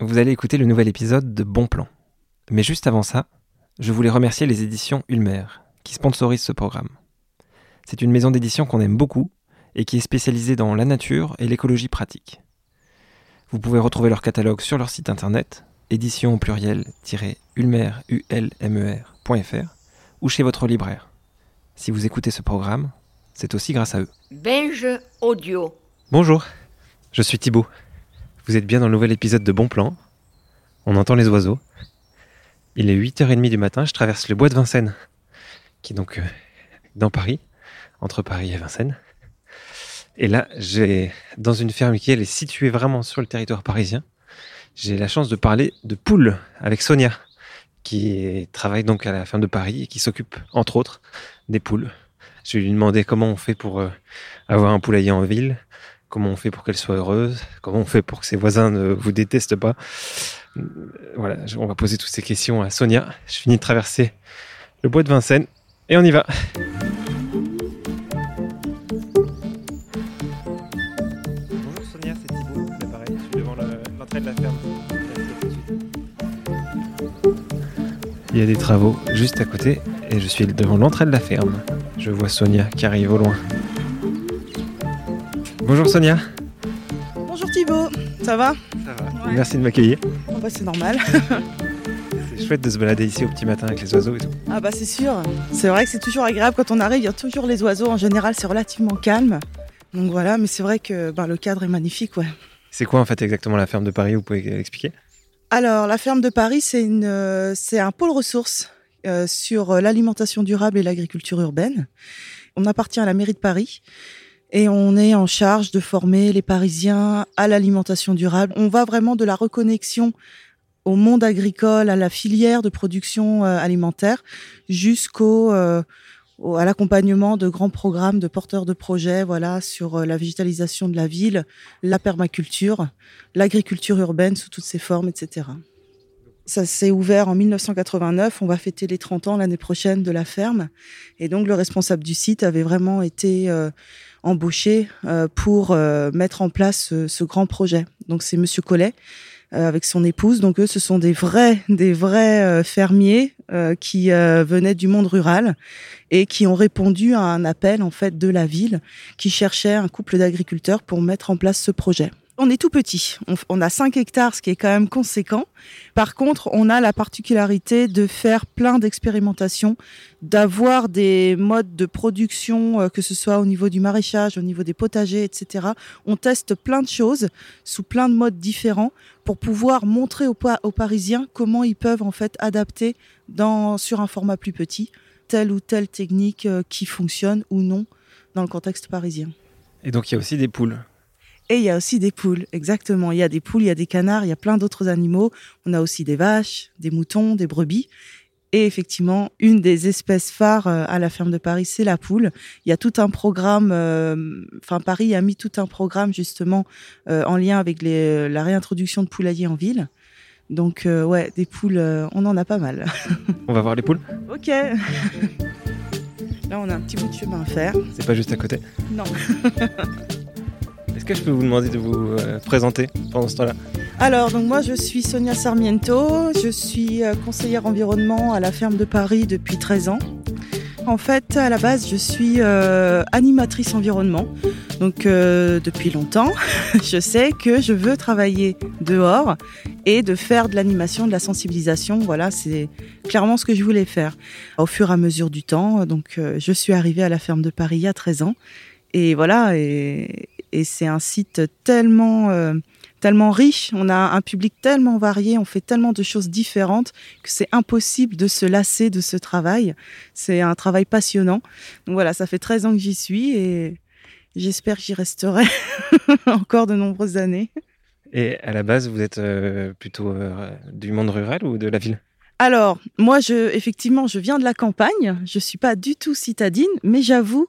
vous allez écouter le nouvel épisode de Bon Plan. Mais juste avant ça, je voulais remercier les éditions Ulmer, qui sponsorisent ce programme. C'est une maison d'édition qu'on aime beaucoup et qui est spécialisée dans la nature et l'écologie pratique. Vous pouvez retrouver leur catalogue sur leur site internet, édition au pluriel-ulmer.fr ou chez votre libraire. Si vous écoutez ce programme, c'est aussi grâce à eux. Binge Audio. Bonjour, je suis Thibaut. Vous êtes bien dans le nouvel épisode de Bon Plan. On entend les oiseaux. Il est 8h30 du matin, je traverse le bois de Vincennes, qui est donc euh, dans Paris, entre Paris et Vincennes. Et là, j'ai dans une ferme qui est située vraiment sur le territoire parisien. J'ai la chance de parler de poules avec Sonia, qui travaille donc à la ferme de Paris et qui s'occupe entre autres des poules. Je vais lui demander comment on fait pour euh, avoir un poulailler en ville, comment on fait pour qu'elle soit heureuse, comment on fait pour que ses voisins ne vous détestent pas. Voilà, on va poser toutes ces questions à Sonia. Je finis de traverser le bois de Vincennes et on y va. Bonjour Sonia, c'est Thibaut, l'appareil. Je suis devant l'entrée de la ferme. Il y a des travaux juste à côté et je suis devant l'entrée de la ferme. Je vois Sonia qui arrive au loin. Bonjour Sonia. Bonjour Thibaut, ça va? Ça va Ouais. Merci de m'accueillir. Ah bah c'est normal. C'est chouette de se balader ici au petit matin avec les oiseaux et tout. Ah bah c'est sûr. C'est vrai que c'est toujours agréable quand on arrive, il y a toujours les oiseaux. En général, c'est relativement calme. Donc voilà, mais c'est vrai que ben, le cadre est magnifique, ouais. C'est quoi en fait exactement la ferme de Paris? Vous pouvez expliquer Alors, la ferme de Paris, c'est une, euh, c'est un pôle ressources euh, sur euh, l'alimentation durable et l'agriculture urbaine. On appartient à la mairie de Paris et on est en charge de former les Parisiens à l'alimentation durable. On va vraiment de la reconnexion au monde agricole, à la filière de production euh, alimentaire, jusqu'au euh, à l'accompagnement de grands programmes de porteurs de projets, voilà, sur euh, la végétalisation de la ville, la permaculture, l'agriculture urbaine sous toutes ses formes, etc. Ça s'est ouvert en 1989. On va fêter les 30 ans l'année prochaine de la ferme. Et donc, le responsable du site avait vraiment été euh, embauché euh, pour euh, mettre en place ce, ce grand projet. Donc, c'est Monsieur Collet avec son épouse. Donc, eux, ce sont des vrais, des vrais fermiers qui venaient du monde rural et qui ont répondu à un appel, en fait, de la ville qui cherchait un couple d'agriculteurs pour mettre en place ce projet. On est tout petit. On, a 5 hectares, ce qui est quand même conséquent. Par contre, on a la particularité de faire plein d'expérimentations, d'avoir des modes de production, euh, que ce soit au niveau du maraîchage, au niveau des potagers, etc. On teste plein de choses sous plein de modes différents pour pouvoir montrer aux, Pa- aux Parisiens comment ils peuvent en fait adapter sur un format plus petit telle ou telle technique euh, qui fonctionne ou non dans le contexte parisien. Et donc il y a aussi des poules. Et il y a aussi des poules, exactement. Il y a des poules, il y a des canards, il y a plein d'autres animaux. On a aussi des vaches, des moutons, des brebis. Et effectivement, une des espèces phares euh, à la ferme de Paris, c'est la poule. Il y a tout un programme, euh, enfin Paris a mis tout un programme justement euh, en lien avec les, la réintroduction de poulaillers en ville. Donc euh, ouais, des poules, on en a pas mal. On va voir les poules ok. Là, on a un petit bout de chemin à faire. C'est pas juste à côté. Non. Est-ce que je peux vous demander de vous euh, présenter pendant ce temps-là? Alors, donc moi, je suis Sonia Sarmiento. Je suis euh, conseillère environnement à la ferme de Paris depuis 13 ans. En fait, à la base, je suis euh, animatrice environnement. Donc, depuis longtemps, je sais que je veux travailler dehors et de faire de l'animation, de la sensibilisation. Voilà, c'est clairement ce que je voulais faire. Au fur et à mesure du temps, donc, je suis arrivée à la ferme de Paris il y a 13 ans. Et voilà, et c'est un site tellement... euh, tellement riche, on a un public tellement varié, on fait tellement de choses différentes que c'est impossible de se lasser de ce travail. C'est un travail passionnant. Donc voilà, ça fait 13 ans que j'y suis et j'espère que j'y resterai encore de nombreuses années. Et à la base, vous êtes euh, plutôt euh, du monde rural ou de la ville? Alors, moi, je, effectivement, je viens de la campagne. Je suis pas du tout citadine, mais j'avoue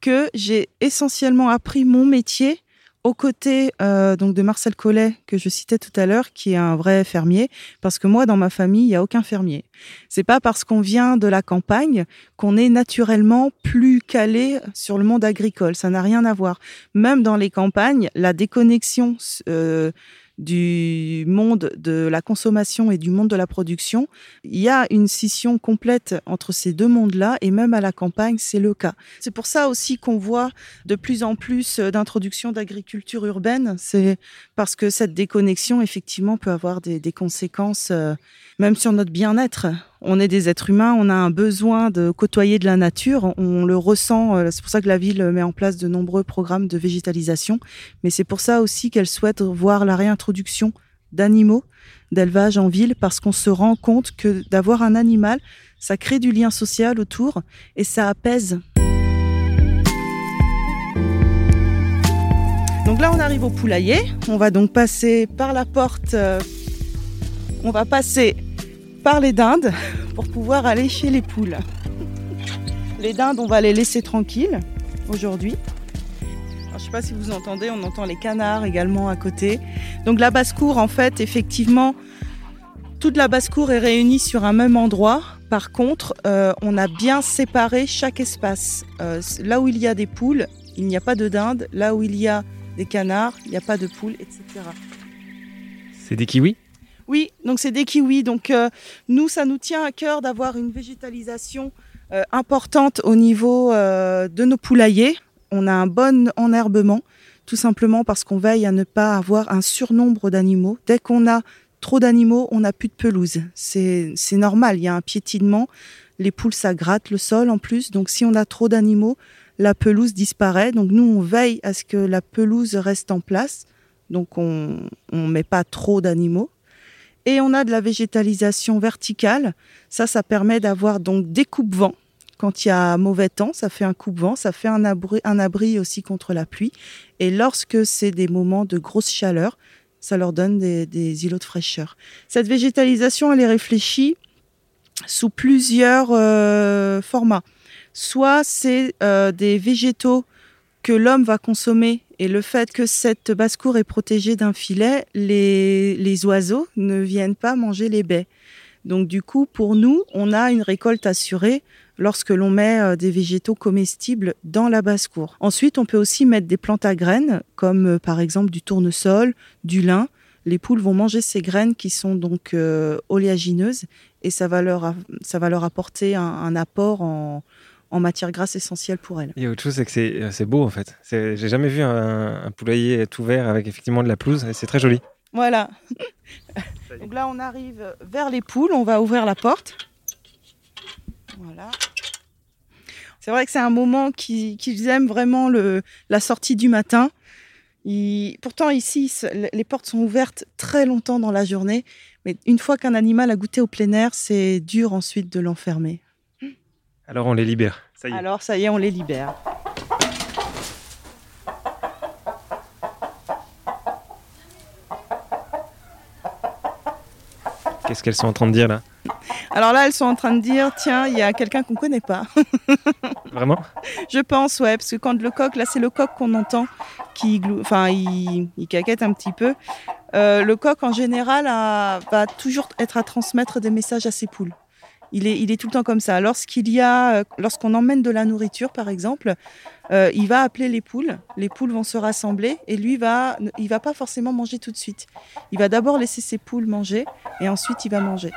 que j'ai essentiellement appris mon métier aux côtés euh, donc de Marcel Collet que je citais tout à l'heure, qui est un vrai fermier, parce que moi dans ma famille il y a aucun fermier. C'est pas parce qu'on vient de la campagne qu'on est naturellement plus calé sur le monde agricole. Ça n'a rien à voir. Même dans les campagnes, la déconnexion euh, du monde de la consommation et du monde de la production, il y a une scission complète entre ces deux mondes-là, et même à la campagne, c'est le cas. C'est pour ça aussi qu'on voit de plus en plus d'introduction d'agriculture urbaine, c'est parce que cette déconnexion, effectivement, peut avoir des, conséquences, euh, même sur notre bien-être. On est des êtres humains, on a un besoin de côtoyer de la nature, on le ressent, euh, c'est pour ça que la ville met en place de nombreux programmes de végétalisation, mais c'est pour ça aussi qu'elle souhaite voir la réintroduction d'animaux d'élevage en ville parce qu'on se rend compte que d'avoir un animal, ça crée du lien social autour et ça apaise. Donc là, on arrive au poulailler. On va donc passer par la porte. euh, on va passer par les dindes pour pouvoir aller chez les poules. Les dindes, on va les laisser tranquilles aujourd'hui. Je ne sais pas si vous entendez, on entend les canards également à côté. Donc la basse-cour, en fait, effectivement, toute la basse-cour est réunie sur un même endroit. Par contre, euh, on a bien séparé chaque espace. Euh, là où il y a des poules, il n'y a pas de dindes. Là où il y a des canards, il n'y a pas de poules, etc. C'est des kiwis? Oui, donc c'est des kiwis. Donc euh, nous, ça nous tient à cœur d'avoir une végétalisation euh, importante au niveau euh, de nos poulaillers. On a un bon enherbement, tout simplement parce qu'on veille à ne pas avoir un surnombre d'animaux. Dès qu'on a trop d'animaux, on n'a plus de pelouse. C'est normal, il y a un piétinement. Les poules, ça gratte le sol en plus. Donc si on a trop d'animaux, la pelouse disparaît. Donc nous, on veille à ce que la pelouse reste en place. Donc on ne met pas trop d'animaux. Et on a de la végétalisation verticale. Ça, ça permet d'avoir donc des coupes-vents. Quand il y a mauvais temps, ça fait un coupe-vent, ça fait un abri, un abri aussi contre la pluie. Et lorsque c'est des moments de grosse chaleur, ça leur donne des, îlots de fraîcheur. Cette végétalisation, elle est réfléchie sous plusieurs euh, formats. Soit c'est euh, des végétaux que l'homme va consommer et le fait que cette basse-cour est protégée d'un filet, les, les oiseaux ne viennent pas manger les baies. Donc du coup, pour nous, on a une récolte assurée lorsque l'on met euh, des végétaux comestibles dans la basse-cour. Ensuite, on peut aussi mettre des plantes à graines, comme euh, par exemple du tournesol, du lin. Les poules vont manger ces graines qui sont donc euh, oléagineuses et ça va leur, ça va leur apporter un apport en, en matière grasse essentielle pour elles. Il y a autre chose, c'est que c'est euh, c'est beau en fait. C'est- J'ai jamais vu un, un poulailler tout vert avec effectivement de la pelouse et c'est très joli. Voilà. Donc là, on arrive vers les poules. On va ouvrir la porte. Voilà. C'est vrai que c'est un moment qui- qu'ils aiment vraiment le, la sortie du matin. Ils- pourtant, ici, les portes sont ouvertes très longtemps dans la journée. Mais une fois qu'un animal a goûté au plein air, c'est dur ensuite de l'enfermer. Alors on les libère. Ça y est. Alors, ça y est, on les libère. Qu'est-ce qu'elles sont en train de dire là? Alors là, elles sont en train de dire tiens, il y a quelqu'un qu'on connaît pas. Vraiment? Je pense, ouais, parce que quand le coq, là c'est le coq qu'on entend, qui, enfin, il, il caquette un petit peu. Euh, le coq en général a- va toujours être à transmettre des messages à ses poules. Il est, tout le temps comme ça. Lorsqu'il y a, euh, lorsqu'on emmène de la nourriture, par exemple, euh, il va appeler les poules. Les poules vont se rassembler et lui va, il va pas forcément manger tout de suite. Il va d'abord laisser ses poules manger et ensuite il va manger.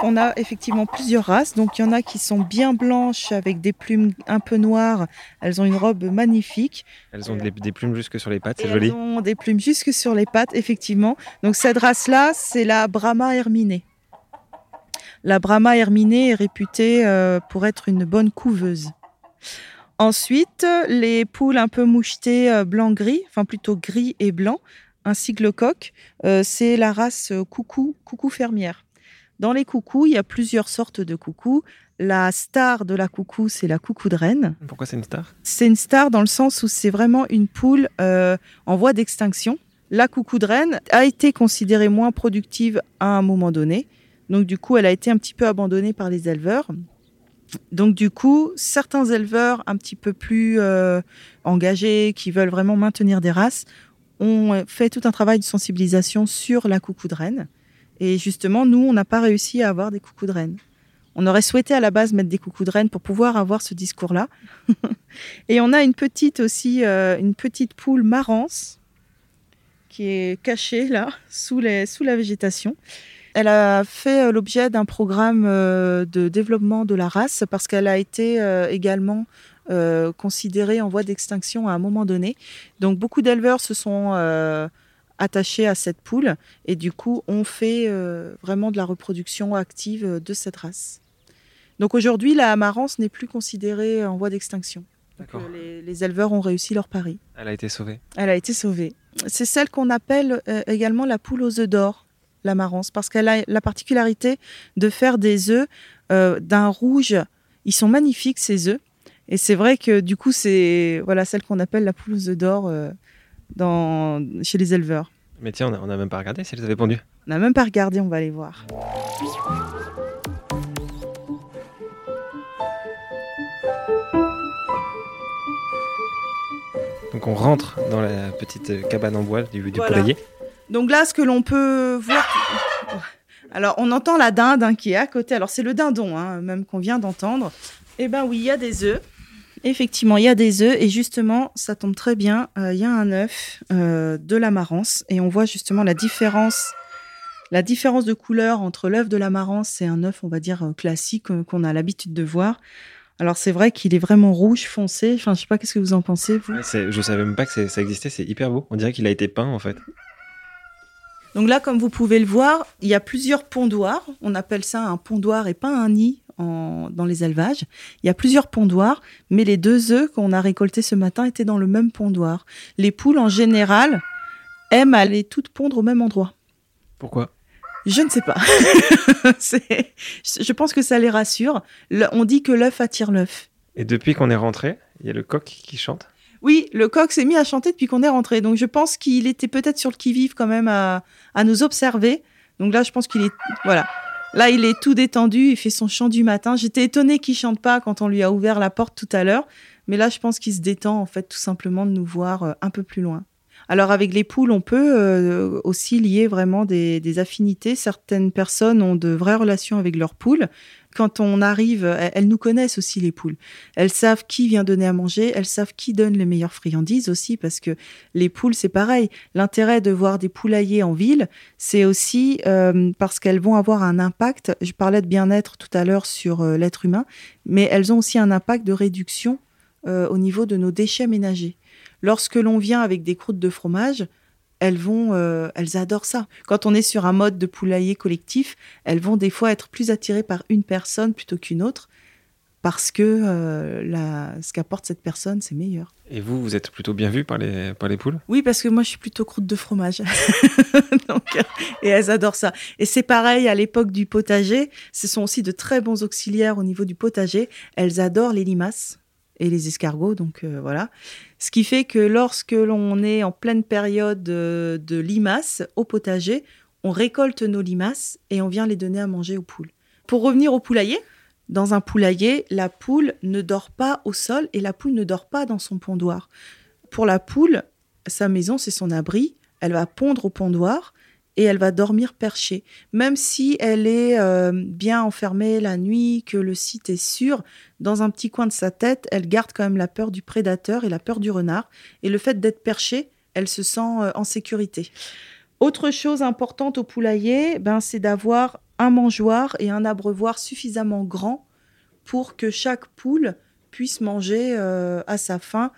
On a effectivement plusieurs races. Donc, il y en a qui sont bien blanches avec des plumes un peu noires. Elles ont une robe magnifique. Elles ont des, des plumes jusque sur les pattes, c'est joli. Elles ont des plumes jusque sur les pattes, effectivement. Donc, cette race-là, c'est la Brahma herminée. La Brahma herminée est réputée euh, pour être une bonne couveuse. Ensuite, les poules un peu mouchetées euh, blanc-gris, enfin plutôt gris et blanc, ainsi que le coq, euh, c'est la race coucou, coucou fermière. Dans les coucous, il y a plusieurs sortes de coucous. La star de la coucou, c'est la coucou de reine. Pourquoi c'est une star? C'est une star dans le sens où c'est vraiment une poule euh, en voie d'extinction. La coucou de reine a été considérée moins productive à un moment donné. Donc du coup, elle a été un petit peu abandonnée par les éleveurs. Donc du coup, certains éleveurs un petit peu plus euh, engagés, qui veulent vraiment maintenir des races, ont fait tout un travail de sensibilisation sur la coucou de reine. Et justement, nous, on n'a pas réussi à avoir des coucous de reine. On aurait souhaité à la base mettre des coucous de reine pour pouvoir avoir ce discours-là. et on a une petite aussi, euh, une petite poule marance qui est cachée là, sous, sous la végétation. Elle a fait euh, l'objet d'un programme euh, de développement de la race parce qu'elle a été également considérée en voie d'extinction à un moment donné. Donc beaucoup d'éleveurs se sont attachés à cette poule et du coup on fait vraiment de la reproduction active de cette race. Donc aujourd'hui, la amarance n'est plus considérée en voie d'extinction. Euh, les, éleveurs ont réussi leur pari. Elle a été sauvée. Elle a été sauvée. C'est celle qu'on appelle euh, également la poule aux œufs d'or, l'amarance, parce qu'elle a la particularité de faire des œufs euh, d'un rouge. Ils sont magnifiques ces œufs. Et c'est vrai que du coup, c'est voilà celle qu'on appelle la poule aux œufs d'or dans, chez les éleveurs. Mais tiens, on n'a même pas regardé si elles avaient pondu. On n'a même pas regardé, on va aller voir. Donc on rentre dans la petite cabane en bois du, du poulailler. Donc là, ce que l'on peut voir. Alors, on entend la dinde hein, qui est à côté. Alors, c'est le dindon, hein, même qu'on vient d'entendre. Eh ben oui, il y a des œufs. Effectivement, il y a des œufs et justement, ça tombe très bien. Euh, il y a un œuf euh, de l'amarance et on voit justement la différence, la différence de couleur entre l'œuf de l'amarance et un œuf, on va dire euh, classique qu'on a l'habitude de voir. Alors c'est vrai qu'il est vraiment rouge foncé. Enfin, je sais pas, qu'est-ce que vous en pensez vous? Je savais même pas que ça existait. C'est hyper beau. On dirait qu'il a été peint en fait. Donc là, comme vous pouvez le voir, il y a plusieurs pondoirs. On appelle ça un pondoir et pas un nid dans les élevages. Il y a plusieurs pondoirs, mais les deux œufs qu'on a récoltés ce matin étaient dans le même pondoir. Les poules, en général, aiment aller toutes pondre au même endroit. Pourquoi? Je ne sais pas. je pense que ça les rassure. on dit que l'œuf attire l'œuf. Et depuis qu'on est rentré, il y a le coq qui chante? Oui, le coq s'est mis à chanter depuis qu'on est rentré. Donc je pense qu'il était peut-être sur le qui-vive quand même à, nous observer. Donc là, je pense qu'il est. Voilà. Là, il est tout détendu, il fait son chant du matin. J'étais étonnée qu'il chante pas quand on lui a ouvert la porte tout à l'heure. Mais là, je pense qu'il se détend, en fait, tout simplement de nous voir euh, un peu plus loin. Alors avec les poules, on peut euh, aussi lier vraiment des, affinités. Certaines personnes ont de vraies relations avec leurs poules. Quand on arrive, elles, nous connaissent aussi les poules. Elles savent qui vient donner à manger, elles savent qui donne les meilleures friandises aussi, parce que les poules, c'est pareil. L'intérêt de voir des poulaillers en ville, c'est aussi euh, parce qu'elles vont avoir un impact. Je parlais de bien-être tout à l'heure sur euh, l'être humain, mais elles ont aussi un impact de réduction au niveau de nos déchets ménagers. Lorsque l'on vient avec des croûtes de fromage, elles vont, euh, elles adorent ça. Quand on est sur un mode de poulailler collectif, elles vont des fois être plus attirées par une personne plutôt qu'une autre parce que euh, ce qu'apporte cette personne, c'est meilleur. Et vous, vous êtes plutôt bien vu par les, par les poules? Oui, parce que moi, je suis plutôt croûte de fromage. Euh, et elles adorent ça. Et c'est pareil à l'époque du potager. Ce sont aussi de très bons auxiliaires au niveau du potager. Elles adorent les limaces et les escargots. Donc voilà. Ce qui fait que lorsque l'on est en pleine période de, limaces au potager, on récolte nos limaces et on vient les donner à manger aux poules. Pour revenir au poulailler, dans un poulailler, la poule ne dort pas au sol et la poule ne dort pas dans son pondoir. Pour la poule, sa maison, c'est son abri. Elle va pondre au pondoir et elle va dormir perchée. Même si elle est euh, bien enfermée la nuit, que le site est sûr, dans un petit coin de sa tête, elle garde quand même la peur du prédateur et la peur du renard. Et le fait d'être perchée, elle se sent euh, en sécurité. Autre chose importante au poulailler, ben, c'est d'avoir un mangeoire et un abreuvoir suffisamment grand pour que chaque poule puisse manger euh, à sa faim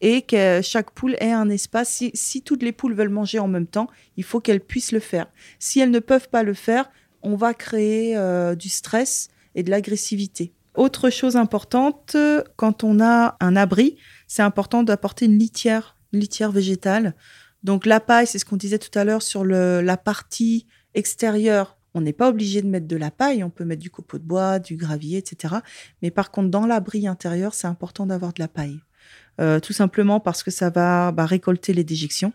et que chaque poule ait un espace. Si, toutes les poules veulent manger en même temps, il faut qu'elles puissent le faire. Si elles ne peuvent pas le faire, on va créer euh, du stress et de l'agressivité. Autre chose importante, quand on a un abri, c'est important d'apporter une litière, une litière végétale. Donc la paille, c'est ce qu'on disait tout à l'heure sur la partie extérieure. On n'est pas obligé de mettre de la paille, on peut mettre du copeau de bois, du gravier, etc. Mais par contre, dans l'abri intérieur, c'est important d'avoir de la paille. Euh, tout simplement parce que ça va bah, récolter les déjections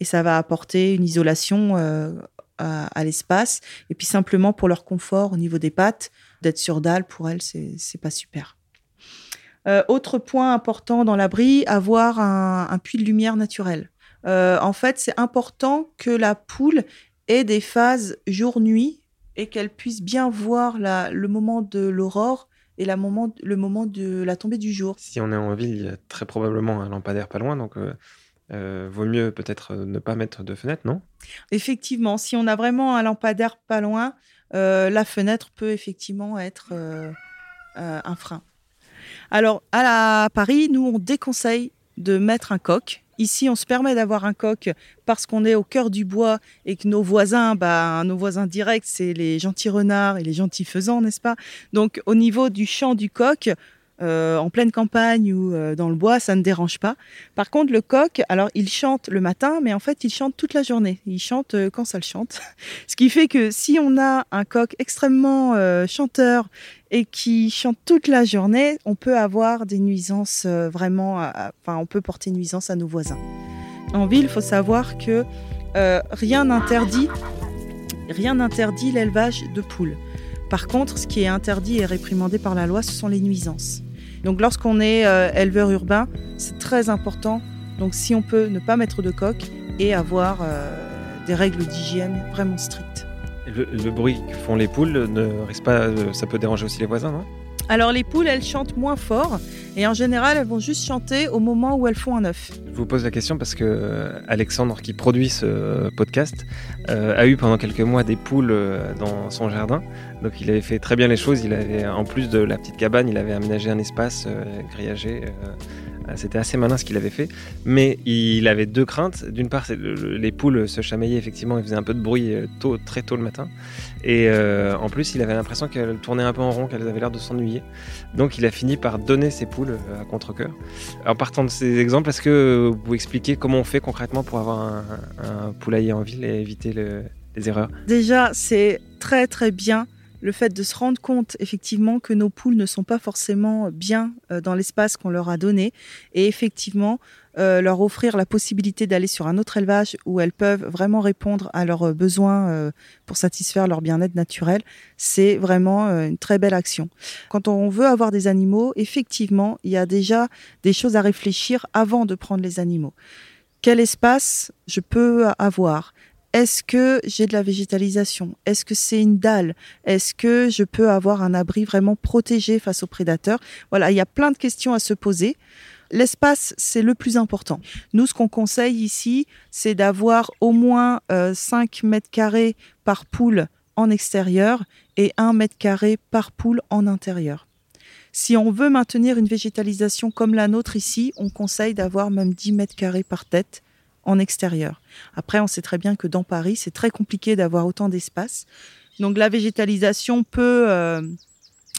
et ça va apporter une isolation euh, à, l'espace. Et puis simplement pour leur confort au niveau des pattes, d'être sur dalle, pour elles, c'est pas super. Euh, autre point important dans l'abri, avoir un, puits de lumière naturel. en fait, c'est important que la poule ait des phases jour-nuit et qu'elles puissent bien voir le moment de l'aurore et la moment, le moment de la tombée du jour. Si on est en ville, il y a très probablement un lampadaire pas loin, donc euh, euh, vaut mieux peut-être ne pas mettre de fenêtre, non? Effectivement, si on a vraiment un lampadaire pas loin, euh, la fenêtre peut effectivement être euh, euh, un frein. Alors, à, la, à Paris, nous, on déconseille de mettre un coq. Ici, on se permet d'avoir un coq parce qu'on est au cœur du bois et que nos voisins, bah, nos voisins directs, c'est les gentils renards et les gentils faisans, n'est-ce pas? Donc, au niveau du chant du coq, euh, en pleine campagne ou euh, dans le bois, ça ne dérange pas. Par contre, le coq, alors il chante le matin, mais en fait, il chante toute la journée. Il chante euh, quand ça le chante. Ce qui fait que si on a un coq extrêmement chanteur et qui chante toute la journée, on peut avoir des nuisances vraiment, enfin, on peut porter nuisance à nos voisins. En ville, il faut savoir que rien n'interdit, rien n'interdit l'élevage de poules. Par contre, ce qui est interdit et réprimandé par la loi, ce sont les nuisances. Donc lorsqu'on est euh, éleveur urbain, c'est très important. Donc si on peut ne pas mettre de coq et avoir euh, des règles d'hygiène vraiment strictes. Le bruit que font les poules ne risque pas, euh, ça peut déranger aussi les voisins, non? Alors les poules, elles chantent moins fort et en général, elles vont juste chanter au moment où elles font un œuf. Je vous pose la question parce que euh, Alexandre, qui produit ce podcast, euh, a eu pendant quelques mois des poules euh, dans son jardin. Donc il avait fait très bien les choses. Il avait, en plus de la petite cabane, il avait aménagé un espace grillagé. C'était assez malin ce qu'il avait fait. Mais il avait deux craintes. D'une part, les poules se chamaillaient effectivement, ils faisaient un peu de bruit euh, tôt, très tôt le matin. Et euh, en plus, il avait l'impression qu'elles tournaient un peu en rond, qu'elles avaient l'air de s'ennuyer. Donc il a fini par donner ses poules euh, à contre-coeur. En partant de ces exemples, est-ce que vous pouvez expliquer comment on fait concrètement pour avoir un, poulailler en ville et éviter le- les erreurs? Déjà, c'est très très bien le fait de se rendre compte effectivement que nos poules ne sont pas forcément bien euh, dans l'espace qu'on leur a donné et effectivement euh, leur offrir la possibilité d'aller sur un autre élevage où elles peuvent vraiment répondre à leurs euh, besoins euh, pour satisfaire leur bien-être naturel, c'est vraiment euh, une très belle action. Quand on veut avoir des animaux, effectivement, il y a déjà des choses à réfléchir avant de prendre les animaux. Quel espace je peux avoir? Est-ce que j'ai de la végétalisation? Est-ce que c'est une dalle? Est-ce que je peux avoir un abri vraiment protégé face aux prédateurs? Voilà, il y a plein de questions à se poser. L'espace, c'est le plus important. Nous, ce qu'on conseille ici, c'est d'avoir au moins euh, 5 mètres carrés par poule en extérieur et 1 mètre carré par poule en intérieur. Si on veut maintenir une végétalisation comme la nôtre ici, on conseille d'avoir même 10 mètres carrés par tête en extérieur. Après, on sait très bien que dans Paris, c'est très compliqué d'avoir autant d'espace. Donc la végétalisation peut euh,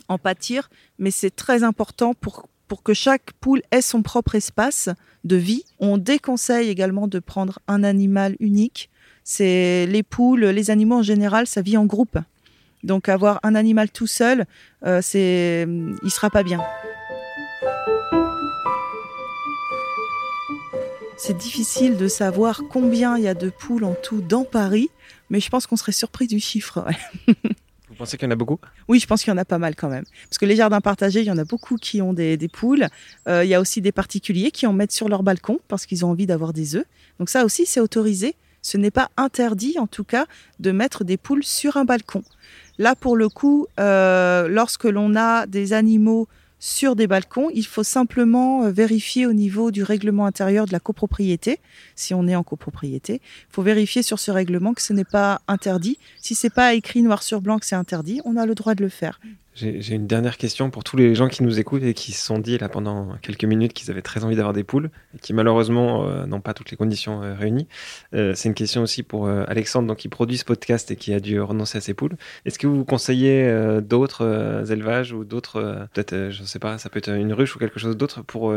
en pâtir, mais c'est très important pour, pour que chaque poule ait son propre espace de vie. On déconseille également de prendre un animal unique. C'est les poules, les animaux en général, ça vit en groupe. Donc avoir un animal tout seul, euh, c'est, il sera pas bien. C'est difficile de savoir combien il y a de poules en tout dans Paris, mais je pense qu'on serait surpris du chiffre. ouais. Vous pensez qu'il y en a beaucoup? Oui, je pense qu'il y en a pas mal quand même. Parce que les jardins partagés, il y en a beaucoup qui ont des, des poules. Euh, il y a aussi des particuliers qui en mettent sur leur balcon parce qu'ils ont envie d'avoir des œufs. Donc ça aussi, c'est autorisé. Ce n'est pas interdit, en tout cas, de mettre des poules sur un balcon. Là, pour le coup, euh, lorsque l'on a des animaux sur des balcons, il faut simplement euh, vérifier au niveau du règlement intérieur de la copropriété, si on est en copropriété. Il faut vérifier sur ce règlement que ce n'est pas interdit. Si c'est pas écrit noir sur blanc que c'est interdit, on a le droit de le faire. J'ai une dernière question pour tous les gens qui nous écoutent et qui se sont dit là pendant quelques minutes qu'ils avaient très envie d'avoir des poules et qui malheureusement euh, n'ont pas toutes les conditions euh, réunies. Euh, C'est une question aussi pour Alexandre, donc qui produit ce podcast et qui a dû renoncer à ses poules. Est-ce que vous conseillez d'autres élevages ou d'autres, peut-être, je sais pas, ça peut être une ruche ou quelque chose d'autre pour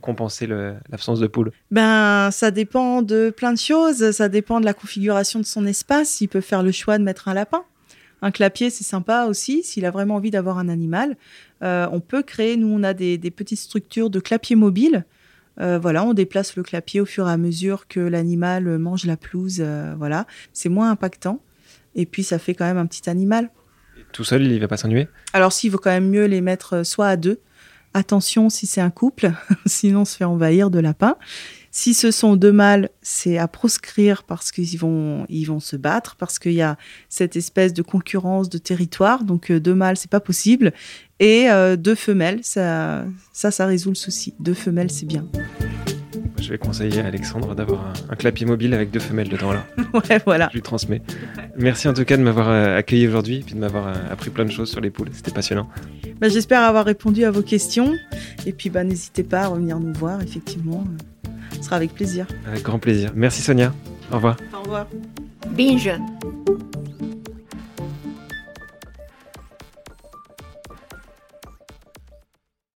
compenser l'absence de poules? Ben, ça dépend de plein de choses. Ça dépend de la configuration de son espace. Il peut faire le choix de mettre un lapin. Un clapier, c'est sympa aussi. S'il a vraiment envie d'avoir un animal, Euh, on peut créer. Nous, on a des, des petites structures de clapier mobile. Euh, voilà, on déplace le clapier au fur et à mesure que l'animal mange la pelouse. euh, voilà, c'est moins impactant. Et puis, ça fait quand même un petit animal. Tout seul, il va pas s'ennuyer? Alors, s'il vaut quand même mieux les mettre soit à deux. Attention si c'est un couple, sinon on se fait envahir de lapins. Si ce sont deux mâles, c'est à proscrire parce qu'ils vont, ils vont se battre, parce qu'il y a cette espèce de concurrence de territoire. Donc euh, deux mâles, c'est pas possible. Et euh, deux femelles, ça, ça, ça résout le souci. Deux femelles, c'est bien. Je vais conseiller à Alexandre d'avoir un, un clapier mobile avec deux femelles dedans là. Ouais, voilà. Je lui transmets. Merci en tout cas de m'avoir euh, accueilli aujourd'hui et puis de m'avoir euh, appris plein de choses sur les poules. C'était passionnant. Bah, J'espère avoir répondu à vos questions. Et puis, bah, n'hésitez pas à revenir nous voir, effectivement. Ce sera avec plaisir. Avec grand plaisir. Merci Sonia. Au revoir. Au revoir. Binge.